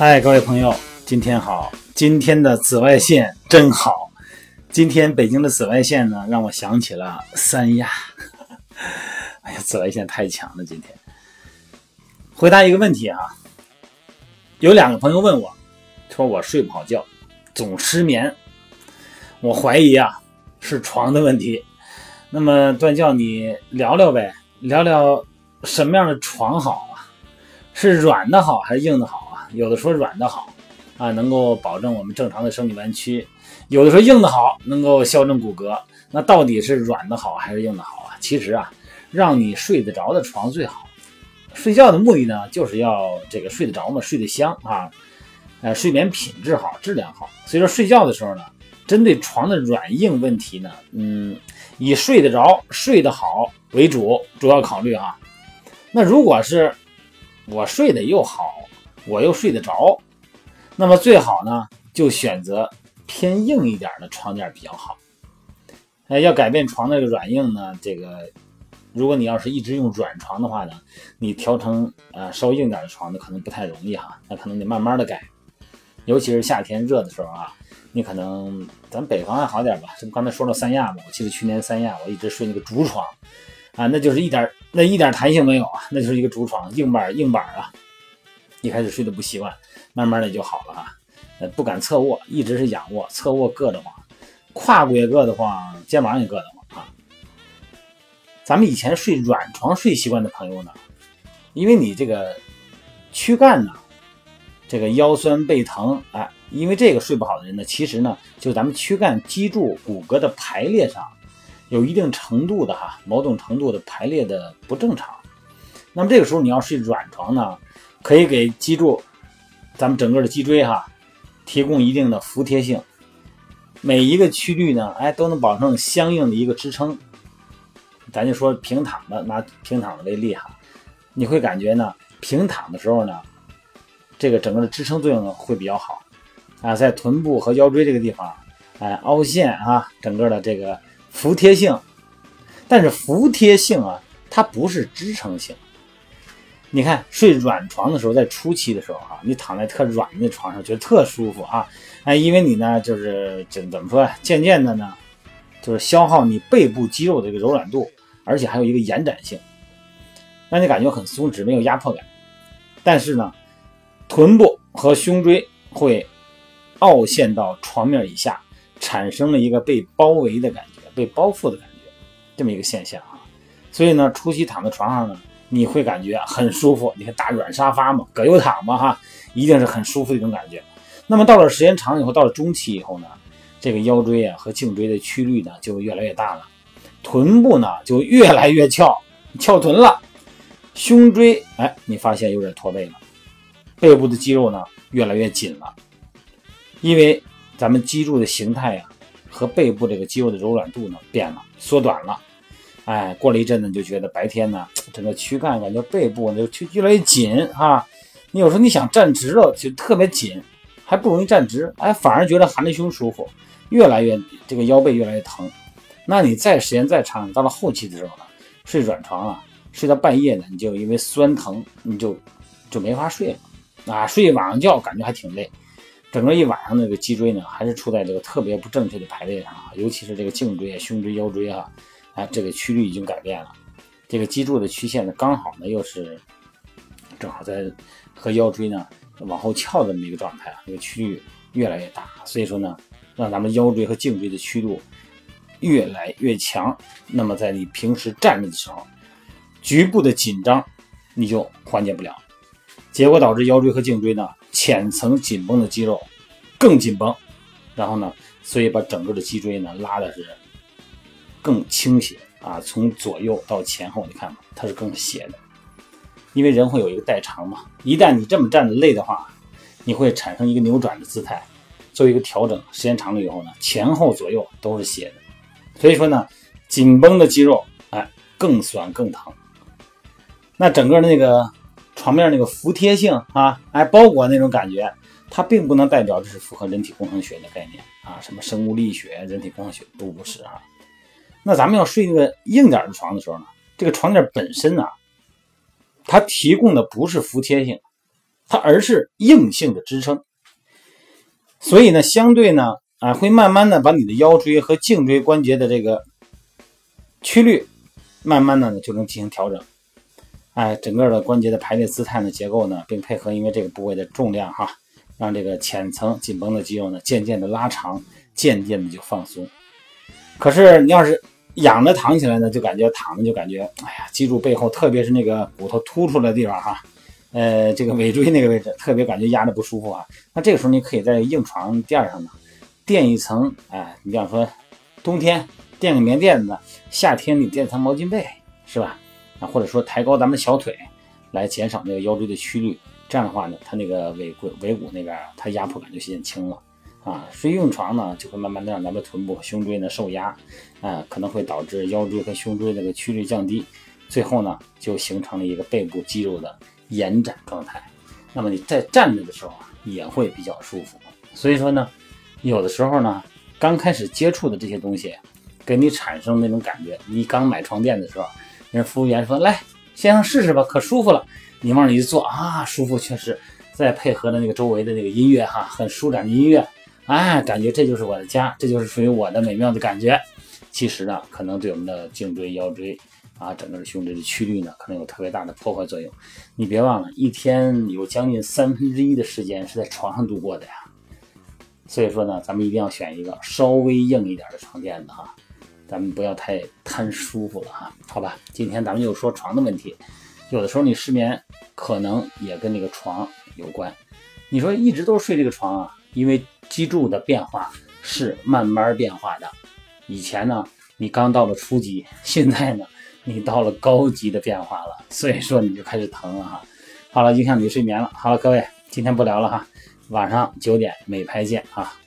嗨，各位朋友，今天好！今天的紫外线真好。今天北京的紫外线呢，让我想起了三亚。哎呀，紫外线太强了！今天回答一个问题啊，有两个朋友问我，说我睡不好觉，总失眠。我怀疑啊，是床的问题。那么段教你聊聊呗，聊聊什么样的床好啊？是软的好还是硬的好？有的说软的好，啊，能够保证我们正常的生理弯曲；有的说硬的好，能够校正骨骼。那到底是软的好还是硬的好啊？其实啊，让你睡得着的床最好。睡觉的目的呢，就是要这个睡得着嘛，睡得香啊，呃，睡眠品质好，质量好。所以说睡觉的时候呢，针对床的软硬问题呢，嗯，以睡得着、睡得好为主，主要考虑啊。那如果是我睡得又好。我又睡得着，那么最好呢，就选择偏硬一点的床垫比较好。哎，要改变床那个软硬呢，这个如果你要是一直用软床的话呢，你调成呃稍硬点的床呢，可能不太容易哈，那可能得慢慢的改。尤其是夏天热的时候啊，你可能咱北方还好点吧，这不刚才说了三亚嘛，我记得去年三亚我一直睡那个竹床啊，那就是一点那一点弹性没有啊，那就是一个竹床，硬板硬板啊。一开始睡得不习惯，慢慢的就好了啊。呃，不敢侧卧，一直是仰卧，侧卧硌得慌，胯骨也硌得慌，肩膀也硌得慌啊。咱们以前睡软床睡习惯的朋友呢，因为你这个躯干呢，这个腰酸背疼啊，因为这个睡不好的人呢，其实呢，就咱们躯干脊柱骨骼的排列上有一定程度的哈，某种程度的排列的不正常。那么这个时候你要睡软床呢？可以给脊柱，咱们整个的脊椎哈，提供一定的服帖性。每一个曲率呢，哎，都能保证相应的一个支撑。咱就说平躺的，拿平躺的为例哈，你会感觉呢，平躺的时候呢，这个整个的支撑作用呢会比较好啊，在臀部和腰椎这个地方，哎，凹陷啊，整个的这个服帖性。但是服帖性啊，它不是支撑性。你看睡软床的时候，在初期的时候哈，你躺在特软的那床上，觉得特舒服啊，哎，因为你呢，就是怎怎么说，渐渐的呢，就是消耗你背部肌肉的一个柔软度，而且还有一个延展性，让你感觉很松弛，没有压迫感。但是呢，臀部和胸椎会凹陷到床面以下，产生了一个被包围的感觉，被包覆的感觉，这么一个现象啊。所以呢，初期躺在床上呢。你会感觉很舒服，你看大软沙发嘛，葛优躺嘛，哈，一定是很舒服的一种感觉。那么到了时间长以后，到了中期以后呢，这个腰椎啊和颈椎的曲率呢就越来越大了，臀部呢就越来越翘，翘臀了，胸椎哎，你发现有点驼背了，背部的肌肉呢越来越紧了，因为咱们脊柱的形态呀和背部这个肌肉的柔软度呢变了，缩短了。哎，过了一阵子，就觉得白天呢，整个躯干感觉背部就就越来越紧啊。你有时候你想站直了，就特别紧，还不容易站直。哎，反而觉得含着胸舒服，越来越这个腰背越来越疼。那你再时间再长，到了后期的时候呢，睡软床啊，睡到半夜呢，你就因为酸疼，你就就没法睡了啊。睡一晚上觉感觉还挺累，整个一晚上那个脊椎呢，还是处在这个特别不正确的排列上啊，尤其是这个颈椎啊、胸椎、腰椎啊。哎，这个曲率已经改变了，这个脊柱的曲线呢，刚好呢又是正好在和腰椎呢往后翘的这么一个状态啊，这个区域越来越大，所以说呢，让咱们腰椎和颈椎的曲度越来越强。那么在你平时站着的时候，局部的紧张你就缓解不了，结果导致腰椎和颈椎呢浅层紧绷的肌肉更紧绷，然后呢，所以把整个的脊椎呢拉的是。更倾斜啊，从左右到前后，你看，它是更斜的，因为人会有一个代偿嘛。一旦你这么站着累的话，你会产生一个扭转的姿态，做一个调整。时间长了以后呢，前后左右都是斜的，所以说呢，紧绷的肌肉哎更酸更疼。那整个那个床面那个服帖性啊，哎包裹那种感觉，它并不能代表这是符合人体工程学的概念啊，什么生物力学、人体工程学都不是啊。那咱们要睡那个硬点的床的时候呢，这个床垫本身呢，它提供的不是服帖性，它而是硬性的支撑。所以呢，相对呢，啊，会慢慢的把你的腰椎和颈椎关节的这个曲率，慢慢的呢就能进行调整。哎，整个的关节的排列姿态呢，结构呢，并配合因为这个部位的重量哈，让这个浅层紧绷的肌肉呢，渐渐的拉长，渐渐的就放松。可是你要是仰着躺起来呢，就感觉躺着就感觉，哎呀，脊柱背后，特别是那个骨头凸出来的地方哈。呃，这个尾椎那个位置特别感觉压着不舒服啊。那这个时候你可以在硬床垫上呢垫一层，哎，你比方说冬天垫个棉垫子，夏天你垫层毛巾被，是吧？啊，或者说抬高咱们小腿，来减少那个腰椎的曲率。这样的话呢，它那个尾骨尾骨那边它压迫感就减轻了啊。睡硬床呢，就会慢慢的让咱们臀部和胸椎呢受压，啊，可能会导致腰椎和胸椎那个曲率降低，最后呢就形成了一个背部肌肉的。延展状态，那么你在站着的时候啊，也会比较舒服。所以说呢，有的时候呢，刚开始接触的这些东西，给你产生那种感觉。你刚买床垫的时候，人服务员说：“来，先生试试吧，可舒服了。”你往里一坐啊，舒服确实。再配合的那个周围的那个音乐哈，很舒展的音乐，哎，感觉这就是我的家，这就是属于我的美妙的感觉。其实呢，可能对我们的颈椎、腰椎。啊，整个胸椎的曲率呢，可能有特别大的破坏作用。你别忘了，一天有将近三分之一的时间是在床上度过的呀。所以说呢，咱们一定要选一个稍微硬一点的床垫子哈，咱们不要太贪舒服了哈。好吧，今天咱们就说床的问题。有的时候你失眠，可能也跟那个床有关。你说一直都睡这个床啊，因为脊柱的变化是慢慢变化的。以前呢，你刚到了初级，现在呢。你到了高级的变化了，所以说你就开始疼了哈。好了，影响你睡眠了。好了，各位，今天不聊了哈，晚上九点美拍见啊。